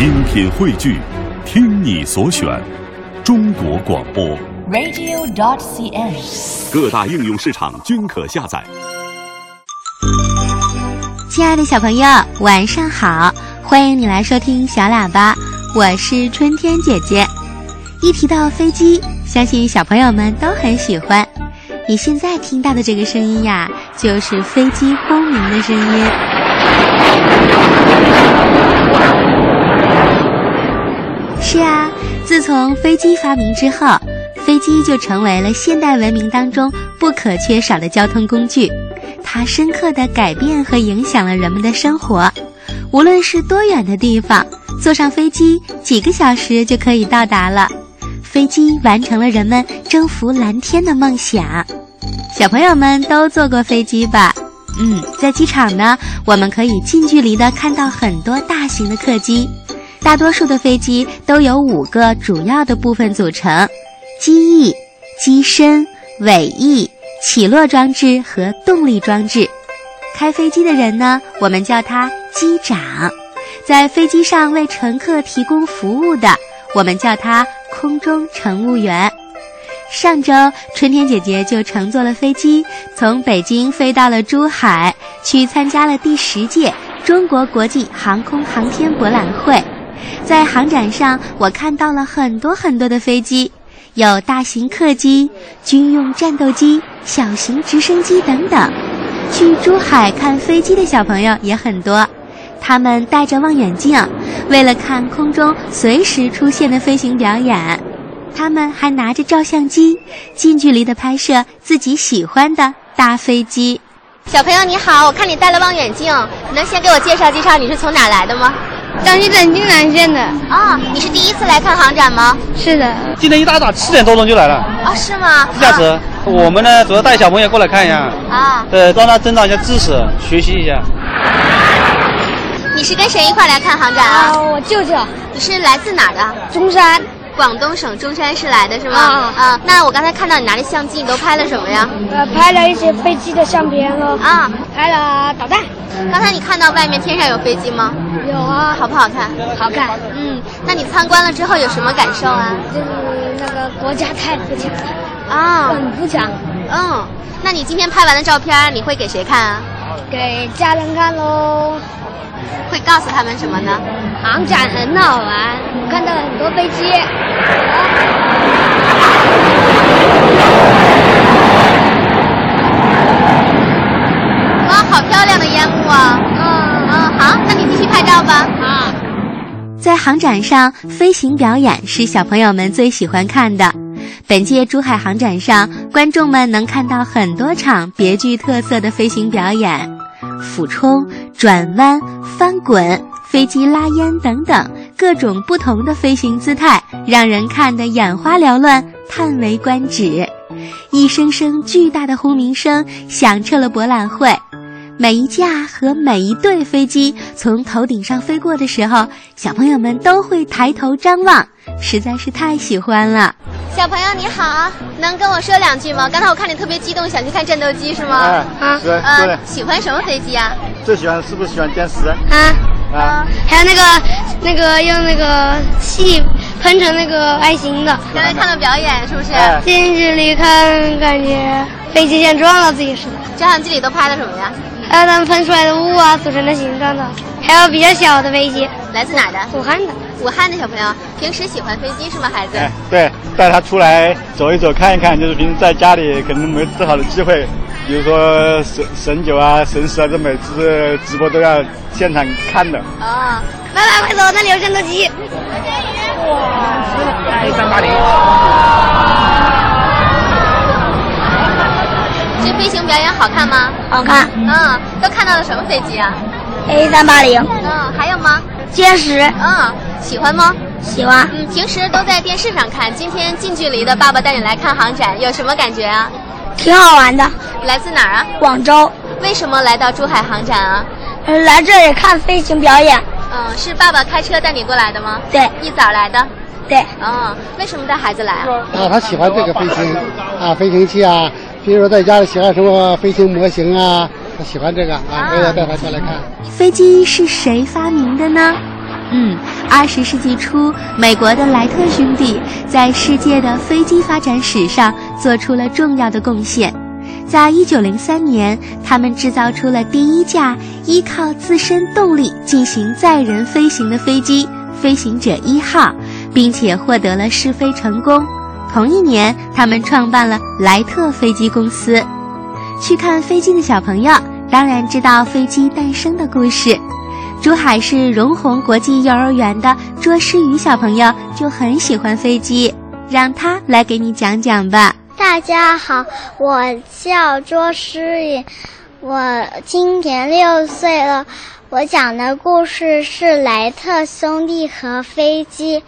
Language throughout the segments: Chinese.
精品汇聚，听你所选，中国广播。radio.dot.cn，。各大应用市场均可下载。亲爱的小朋友，晚上好！欢迎你来收听小喇叭，我是春天姐姐。一提到飞机，相信小朋友们都很喜欢。你现在听到的这个声音呀，就是飞机轰鸣的声音。是啊，自从飞机发明之后，飞机就成为了现代文明当中不可缺少的交通工具。它深刻地改变和影响了人们的生活。无论是多远的地方，坐上飞机几个小时就可以到达了。飞机完成了人们征服蓝天的梦想。小朋友们都坐过飞机吧？嗯，在机场呢，我们可以近距离地看到很多大型的客机。大多数的飞机都由五个主要的部分组成：机翼、机身、尾翼。起落装置和动力装置，开飞机的人呢，我们叫他机长；在飞机上为乘客提供服务的，我们叫他空中乘务员。上周，春天姐姐就乘坐了飞机，从北京飞到了珠海，去参加了第十届中国国际航空航天博览会。在航展上，我看到了很多很多的飞机。有大型客机、军用战斗机、小型直升机等等。去珠海看飞机的小朋友也很多，他们戴着望远镜，为了看空中随时出现的飞行表演。他们还拿着照相机，近距离的拍摄自己喜欢的大飞机。小朋友你好，我看你戴了望远镜，你能先给我介绍介绍你是从哪来的吗？江西省金南县的啊、哦，你是第一次来看航展吗？是的，今天一大早七点多钟就来了。啊、哦，是吗？自驾车，啊、我们呢主要带小朋友过来看一下。啊。对，让他增长一下知识，学习一下。你是跟谁一块来看航展啊？啊，我舅舅。你是来自哪儿的？中山。广东省中山市来的是吗？啊啊。那我刚才看到你拿着相机，你都拍了什么呀？呃，拍了一些飞机的相片哦。啊，拍了导弹。刚才你看到外面天上有飞机吗？有啊。好不好看？好看。嗯，那你参观了之后有什么感受啊？就是那个国家太富强了。啊。很富强。嗯，那你今天拍完的照片你会给谁看啊？给家人看喽。会告诉他们什么呢？航展很好玩，我看到了很多飞机。哇，好漂亮的烟雾啊！嗯嗯，好，那你继续拍照吧。啊，在航展上，飞行表演是小朋友们最喜欢看的。本届珠海航展上，观众们能看到很多场别具特色的飞行表演。俯冲、转弯、翻滚、飞机拉烟等等各种不同的飞行姿态，让人看得眼花缭乱、叹为观止。一声声巨大的轰鸣声响彻了博览会。每一架和每一对飞机从头顶上飞过的时候，小朋友们都会抬头张望，实在是太喜欢了。小朋友你好，能跟我说两句吗？刚才我看你特别激动，想去看战斗机是吗？哎，啊，是，呃，喜欢什么飞机啊？最喜欢是不是喜欢歼十？啊啊，还有那个那个用那个气喷成那个爱心的。刚才看了表演是不是？哎近距离看，感觉飞机像撞到自己似的。照相机里都拍的什么呀？还有他们喷出来的雾啊，组成的形状的，还有比较小的飞机。来自哪的？武汉的。武汉的小朋友，平时喜欢飞机是吗，孩子？哎，对，带他出来走一走，看一看，就是平时在家里可能没这好的机会，比如说神神九啊、神十啊，这每次直播都要现场看的。哦，爸爸快走，那里有战斗机。哇，A 三八零。飞行表演好看吗？好看。嗯，都看到了什么飞机啊 A 三八零。嗯，还有吗？歼十。嗯，喜欢吗？喜欢。嗯，平时都在电视上看，今天近距离的爸爸带你来看航展，有什么感觉啊？挺好玩的。来自哪儿啊？广州。为什么来到珠海航展啊？呃来这里看飞行表演。嗯，是爸爸开车带你过来的吗？对。一早来的。对。嗯，为什么带孩子来啊？啊，他喜欢这个飞行啊，飞行器啊，比如说在家里喜欢什么飞行模型啊，他喜欢这个啊，所以要带他过来看。飞机是谁发明的呢？嗯，二十世纪初，美国的莱特兄弟在世界的飞机发展史上做出了重要的贡献。在一九零三年，他们制造出了第一架依靠自身动力进行载人飞行的飞机——飞行者一号，并且获得了试飞成功。同一年，他们创办了莱特飞机公司。去看飞机的小朋友当然知道飞机诞生的故事。珠海市荣宏国际幼儿园的卓诗雨小朋友就很喜欢飞机，让他来给你讲讲吧。大家好，我叫卓诗雨，我今年六岁了。我讲的故事是莱特兄弟和飞机。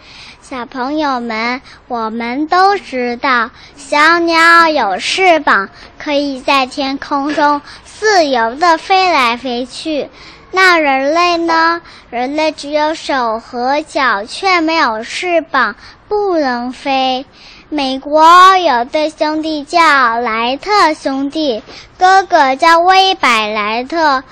小朋友们，我们都知道，小鸟有翅膀，可以在天空中自由地飞来飞去。那人类呢？人类只有手和脚，却没有翅膀，不能飞。美国有对兄弟叫莱特兄弟，哥哥叫威百莱特。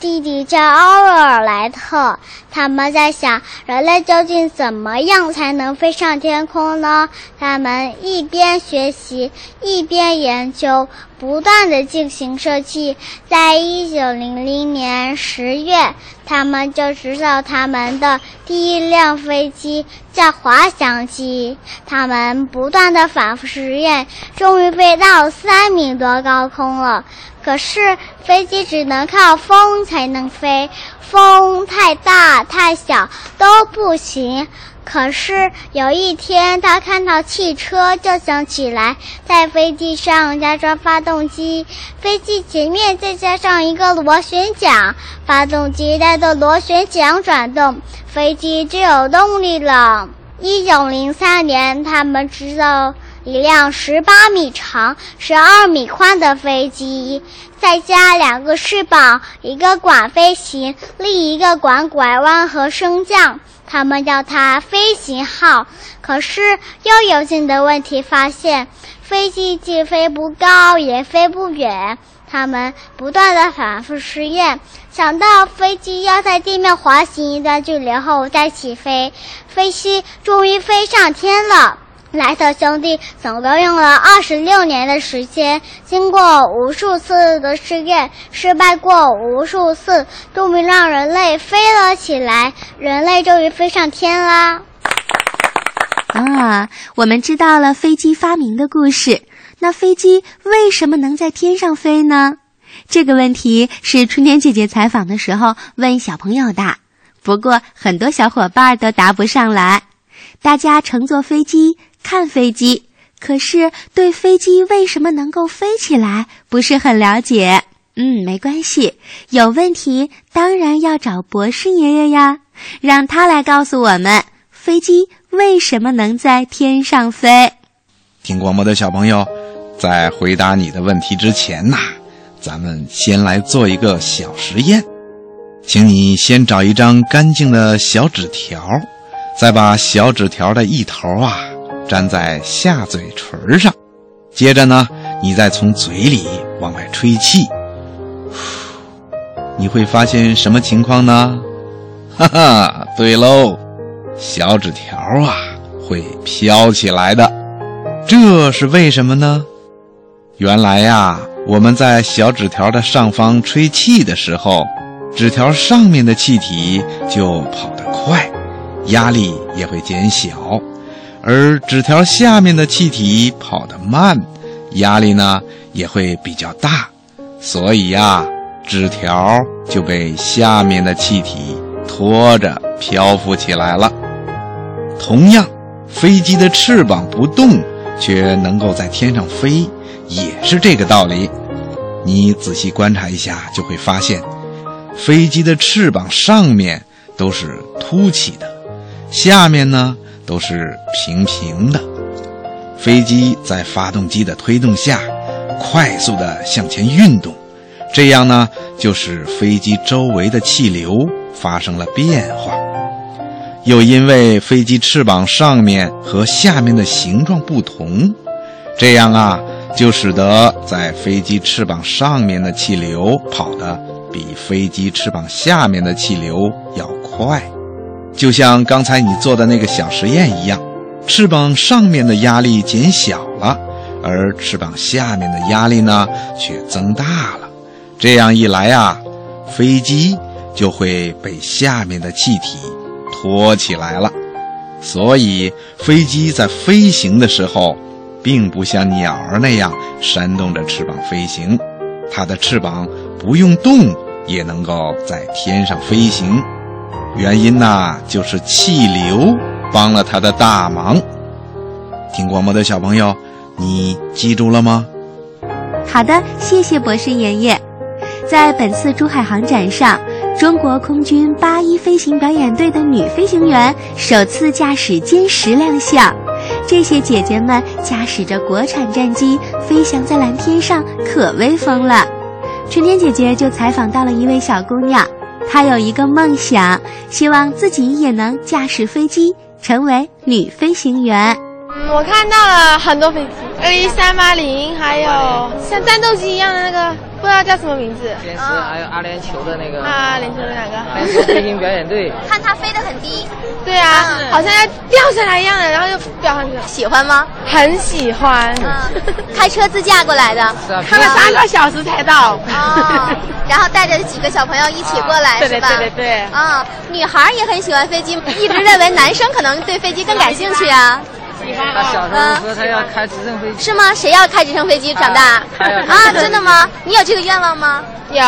弟弟叫奥尔莱特，他们在想人类究竟怎么样才能飞上天空呢？他们一边学习，一边研究，不断的进行设计。在一九零零年十月，他们就制造他们的第一辆飞机，叫滑翔机。他们不断的反复实验，终于飞到三米多高空了。可是飞机只能靠风才能飞，风太大太小都不行。可是有一天，他看到汽车就想起来，在飞机上加装发动机，飞机前面再加上一个螺旋桨，发动机带着螺旋桨转动，飞机就有动力了。一九零三年，他们制造。一辆十八米长、十二米宽的飞机，再加两个翅膀，一个管飞行，另一个管拐弯和升降。他们叫它“飞行号”。可是又有新的问题发现：飞机既飞不高，也飞不远。他们不断的反复试验，想到飞机要在地面滑行一段距离后再起飞，飞机终于飞上天了。莱特兄弟总共用了二十六年的时间，经过无数次的试验，失败过无数次，终于让人类飞了起来。人类终于飞上天啦！啊，我们知道了飞机发明的故事。那飞机为什么能在天上飞呢？这个问题是春天姐姐采访的时候问小朋友的，不过很多小伙伴都答不上来。大家乘坐飞机。看飞机，可是对飞机为什么能够飞起来不是很了解。嗯，没关系，有问题当然要找博士爷爷呀，让他来告诉我们飞机为什么能在天上飞。听广播的小朋友，在回答你的问题之前呐，咱们先来做一个小实验，请你先找一张干净的小纸条，再把小纸条的一头啊。粘在下嘴唇上，接着呢，你再从嘴里往外吹气，你会发现什么情况呢？哈哈，对喽，小纸条啊会飘起来的，这是为什么呢？原来呀，我们在小纸条的上方吹气的时候，纸条上面的气体就跑得快，压力也会减小。而纸条下面的气体跑得慢，压力呢也会比较大，所以呀，纸条就被下面的气体拖着漂浮起来了。同样，飞机的翅膀不动，却能够在天上飞，也是这个道理。你仔细观察一下，就会发现，飞机的翅膀上面都是凸起的，下面呢。都是平平的，飞机在发动机的推动下，快速的向前运动，这样呢，就使飞机周围的气流发生了变化。又因为飞机翅膀上面和下面的形状不同，这样啊，就使得在飞机翅膀上面的气流跑得比飞机翅膀下面的气流要快。就像刚才你做的那个小实验一样，翅膀上面的压力减小了，而翅膀下面的压力呢却增大了。这样一来啊，飞机就会被下面的气体托起来了。所以，飞机在飞行的时候，并不像鸟儿那样扇动着翅膀飞行，它的翅膀不用动也能够在天上飞行。原因呢，就是气流帮了他的大忙。听广播的小朋友，你记住了吗？好的，谢谢博士爷爷。在本次珠海航展上，中国空军八一飞行表演队的女飞行员首次驾驶歼十亮相。这些姐姐们驾驶着国产战机飞翔在蓝天上，可威风了。春天姐姐就采访到了一位小姑娘，她有一个梦想，希望自己也能驾驶飞机，成为女飞行员。嗯，我看到了很多飞机，A 三八零，还有像战斗机一样的那个。不知道叫什么名字，歼十还有阿联酋的那个，阿联酋的哪个？阿联酋飞行表演队，看它飞得很低，对啊，好像要掉下来一样的，然后又掉上去了。喜欢吗？很喜欢。开车自驾过来的，开了三个小时才到。然后带着几个小朋友一起过来，是吧？对对对。啊，女孩也很喜欢飞机，一直认为男生可能对飞机更感兴趣啊。他小时候说他要开直升飞机，是吗？谁要开直升飞机长大？啊，真的吗？你有这个愿望吗？有。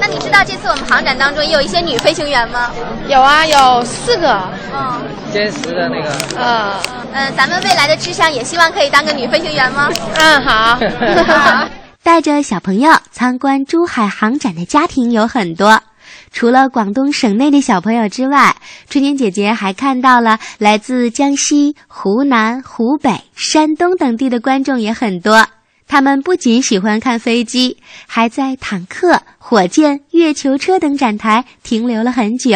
那你知道这次我们航展当中也有一些女飞行员吗？有啊，有四个。嗯。歼十的那个。嗯。嗯，咱们未来的志向也希望可以当个女飞行员吗？嗯，好。带着小朋友参观珠海航展的家庭有很多。除了广东省内的小朋友之外，春天姐姐还看到了来自江西、湖南、湖北、山东等地的观众也很多。他们不仅喜欢看飞机，还在坦克、火箭、月球车等展台停留了很久，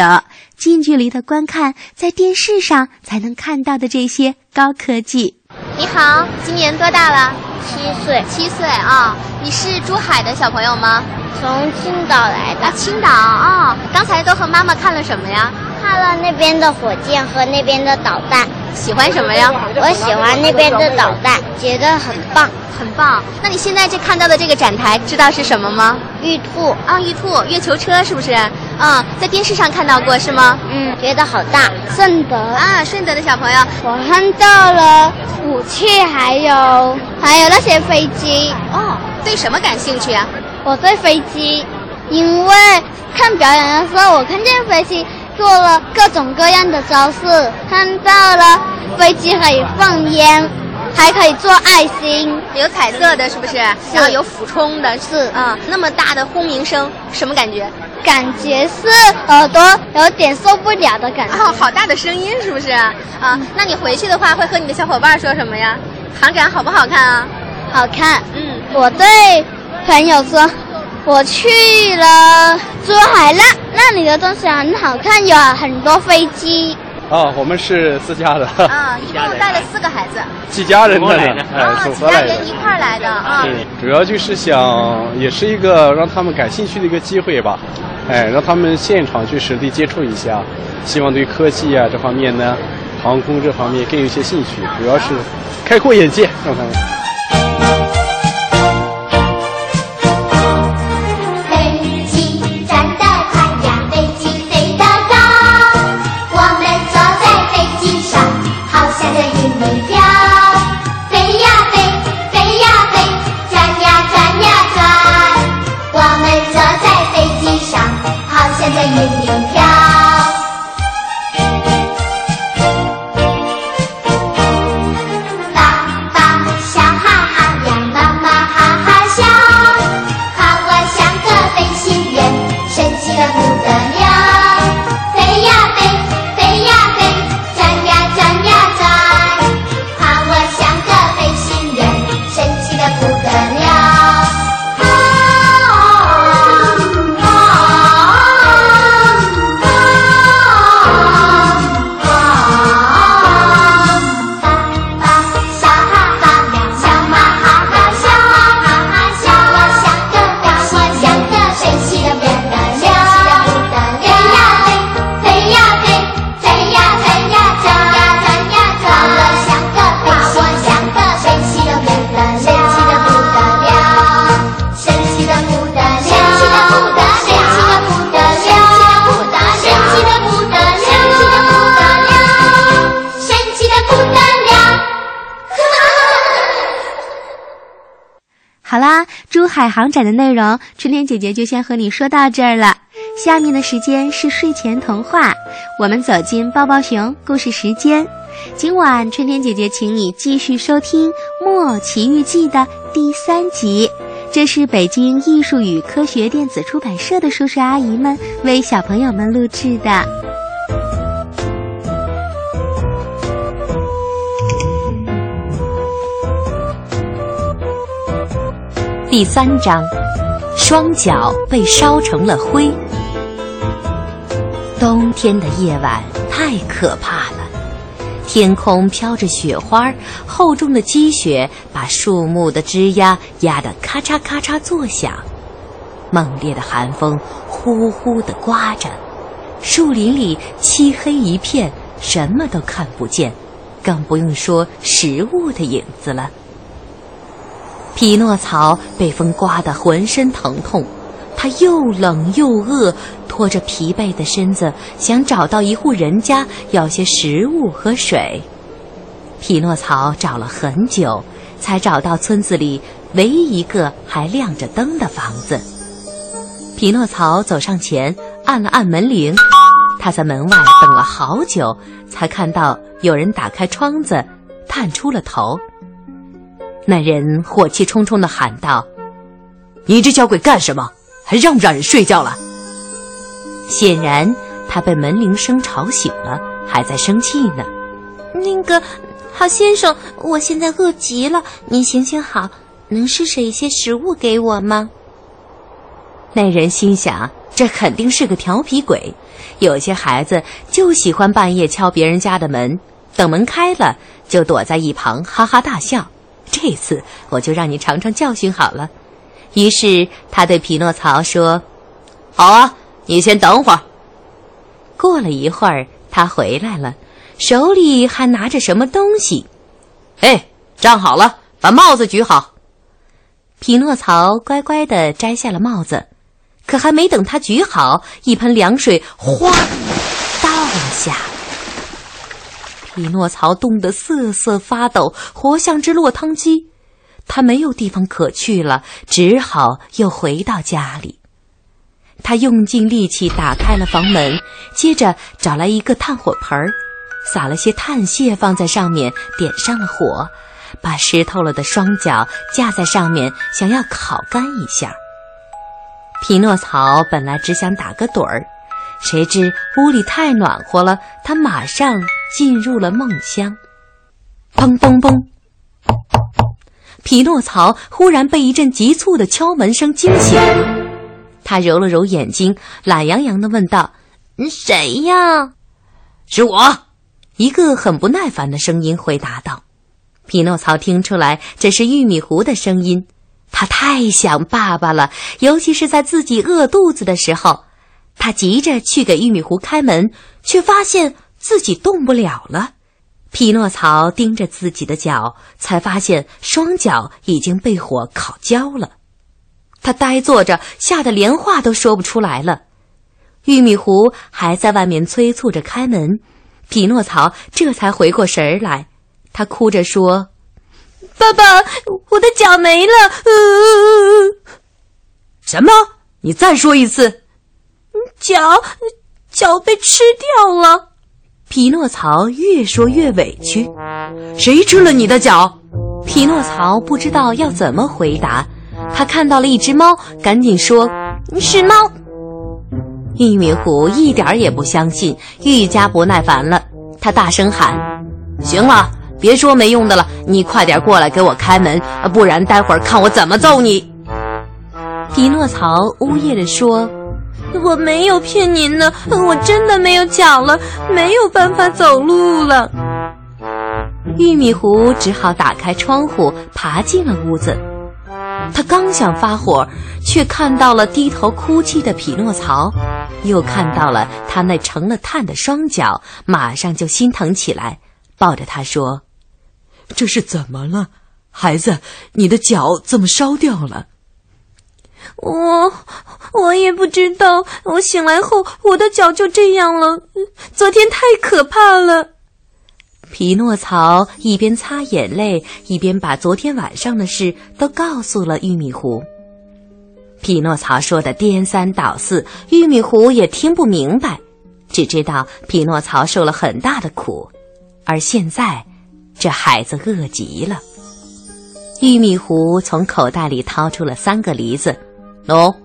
近距离的观看在电视上才能看到的这些高科技。你好，今年多大了？七岁。七岁啊！你是珠海的小朋友吗？从青岛来的，青岛啊！刚才都和妈妈看了什么呀？看了那边的火箭和那边的导弹。喜欢什么呀？我喜欢那边的导弹，觉得很棒，很棒。那你现在这看到的这个展台，知道是什么吗？玉兔啊，玉兔，月球车是不是？嗯，在电视上看到过是吗？嗯，觉得好大。顺德啊，顺德的小朋友，我看到了武器，还有还有那些飞机。哦，对什么感兴趣啊？我对飞机，因为看表演的时候，我看见飞机做了各种各样的招式，看到了飞机可以放烟，还可以做爱心，有彩色的，是不是？然后有俯冲的，是啊。那么大的轰鸣声，什么感觉？感觉是耳朵有点受不了的感觉。哦，好大的声音，是不是？啊，那你回去的话会和你的小伙伴说什么呀？航展好不好看啊？好看。嗯，我对。朋友说，我去了珠海，那那里的东西很好看，有很多飞机。哦，我们是自驾的。啊，一共带了四个孩子。几家人来的？啊，几家人一块来的啊。对，主要就是想，也是一个让他们感兴趣的一个机会吧。哎，让他们现场去实地接触一下，希望对科技啊这方面呢，航空这方面更有一些兴趣，主要是开阔眼界，让他们。海航展的内容，春天姐姐就先和你说到这儿了。下面的时间是睡前童话，我们走进抱抱熊故事时间。今晚春天姐姐请你继续收听《木偶奇遇记》的第三集，这是北京艺术与科学电子出版社的叔叔阿姨们为小朋友们录制的。第三章，双脚被烧成了灰。冬天的夜晚太可怕了，天空飘着雪花，厚重的积雪把树木的枝丫压得咔嚓咔嚓作响，猛烈的寒风呼呼地刮着，树林里漆黑一片，什么都看不见，更不用说食物的影子了。匹诺曹被风刮得浑身疼痛，他又冷又饿，拖着疲惫的身子想找到一户人家要些食物和水。匹诺曹找了很久，才找到村子里唯一一个还亮着灯的房子。匹诺曹走上前，按了按门铃。他在门外等了好久，才看到有人打开窗子，探出了头。那人火气冲冲地喊道：“你这小鬼干什么？还让不让人睡觉了？”显然他被门铃声吵醒了，还在生气呢。那个好先生，我现在饿极了，您行行好，能施舍一些食物给我吗？那人心想，这肯定是个调皮鬼。有些孩子就喜欢半夜敲别人家的门，等门开了就躲在一旁哈哈大笑。这次我就让你尝尝教训好了。于是他对匹诺曹说：“好啊，你先等会儿。”过了一会儿，他回来了，手里还拿着什么东西。哎，站好了，把帽子举好。匹诺曹乖乖地摘下了帽子，可还没等他举好，一盆凉水哗倒了下来。匹诺曹冻得瑟瑟发抖，活像只落汤鸡。他没有地方可去了，只好又回到家里。他用尽力气打开了房门，接着找来一个炭火盆儿，撒了些炭屑放在上面，点上了火，把湿透了的双脚架在上面，想要烤干一下。匹诺曹本来只想打个盹儿。谁知屋里太暖和了，他马上进入了梦乡。砰砰砰！匹诺曹忽然被一阵急促的敲门声惊醒。他揉了揉眼睛，懒洋洋地问道：“谁呀？”“是我。”一个很不耐烦的声音回答道。匹诺曹听出来这是玉米糊的声音，他太想爸爸了，尤其是在自己饿肚子的时候。他急着去给玉米糊开门，却发现自己动不了了。匹诺曹盯着自己的脚，才发现双脚已经被火烤焦了。他呆坐着，吓得连话都说不出来了。玉米糊还在外面催促着开门，匹诺曹这才回过神儿来。他哭着说：“爸爸，我的脚没了！”什么？你再说一次。脚，脚被吃掉了。匹诺曹越说越委屈。谁吃了你的脚？匹诺曹不知道要怎么回答。他看到了一只猫，赶紧说：“是猫。”玉米糊一点儿也不相信，愈加不耐烦了。他大声喊：“行了，别说没用的了，你快点过来给我开门，不然待会儿看我怎么揍你。”匹诺曹呜咽着说。我没有骗您呢，我真的没有脚了，没有办法走路了。玉米糊只好打开窗户，爬进了屋子。他刚想发火，却看到了低头哭泣的匹诺曹，又看到了他那成了炭的双脚，马上就心疼起来，抱着他说：“这是怎么了，孩子？你的脚怎么烧掉了？”我我也不知道，我醒来后我的脚就这样了。昨天太可怕了。匹诺曹一边擦眼泪，一边把昨天晚上的事都告诉了玉米糊。匹诺曹说的颠三倒四，玉米糊也听不明白，只知道匹诺曹受了很大的苦，而现在，这孩子饿极了。玉米糊从口袋里掏出了三个梨子，喏，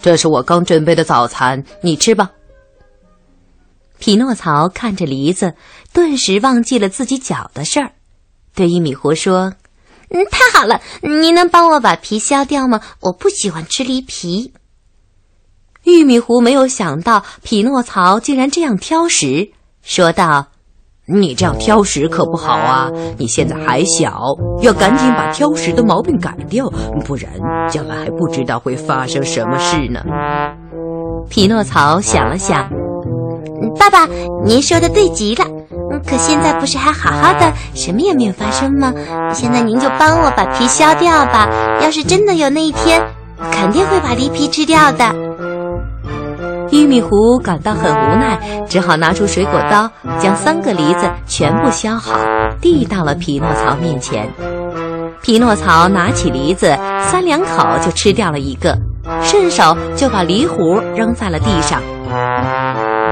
这是我刚准备的早餐，你吃吧。匹诺曹看着梨子，顿时忘记了自己脚的事儿，对玉米糊说：“嗯，太好了，你能帮我把皮削掉吗？我不喜欢吃梨皮。”玉米糊没有想到匹诺曹竟然这样挑食，说道。你这样挑食可不好啊！你现在还小，要赶紧把挑食的毛病改掉，不然将来还不知道会发生什么事呢。匹诺曹想了想，爸爸，您说的对极了。可现在不是还好好的，什么也没有发生吗？现在您就帮我把皮削掉吧。要是真的有那一天，肯定会把梨皮吃掉的。玉米糊感到很无奈，只好拿出水果刀，将三个梨子全部削好，递到了匹诺曹面前。匹诺曹拿起梨子，三两口就吃掉了一个，顺手就把梨核扔在了地上。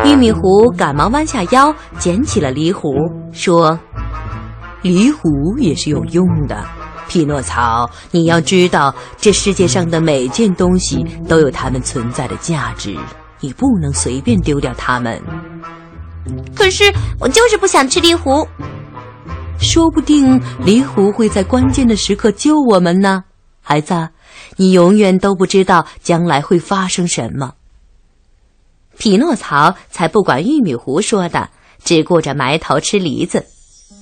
玉米糊赶忙弯下腰捡起了梨核，说：“梨核也是有用的。匹诺曹，你要知道，这世界上的每件东西都有它们存在的价值。”你不能随便丢掉它们。可是我就是不想吃梨核。说不定梨核会在关键的时刻救我们呢，孩子。你永远都不知道将来会发生什么。匹诺曹才不管玉米糊说的，只顾着埋头吃梨子。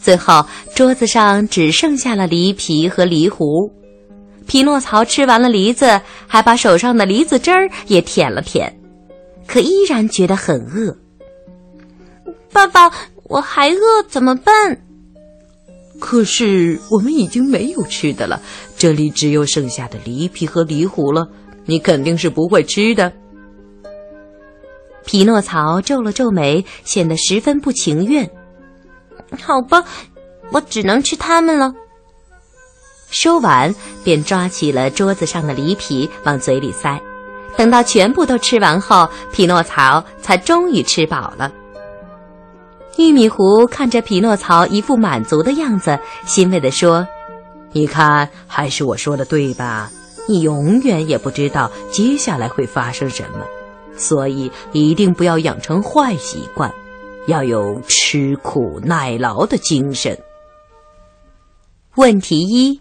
最后桌子上只剩下了梨皮和梨核。匹诺曹吃完了梨子，还把手上的梨子汁儿也舔了舔。可依然觉得很饿。爸爸，我还饿，怎么办？可是我们已经没有吃的了，这里只有剩下的梨皮和梨核了。你肯定是不会吃的。匹诺曹皱了皱眉，显得十分不情愿。好吧，我只能吃它们了。说完，便抓起了桌子上的梨皮往嘴里塞。等到全部都吃完后，匹诺曹才终于吃饱了。玉米糊看着匹诺曹一副满足的样子，欣慰地说：“你看，还是我说的对吧？你永远也不知道接下来会发生什么，所以一定不要养成坏习惯，要有吃苦耐劳的精神。”问题一：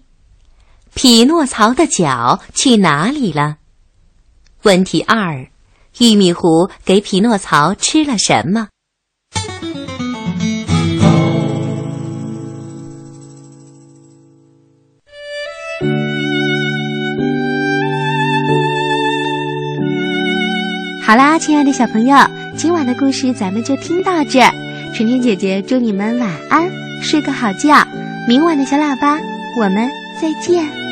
匹诺曹的脚去哪里了？问题二：玉米糊给匹诺曹吃了什么？好啦，亲爱的小朋友，今晚的故事咱们就听到这儿。春天姐姐祝你们晚安，睡个好觉。明晚的小喇叭，我们再见。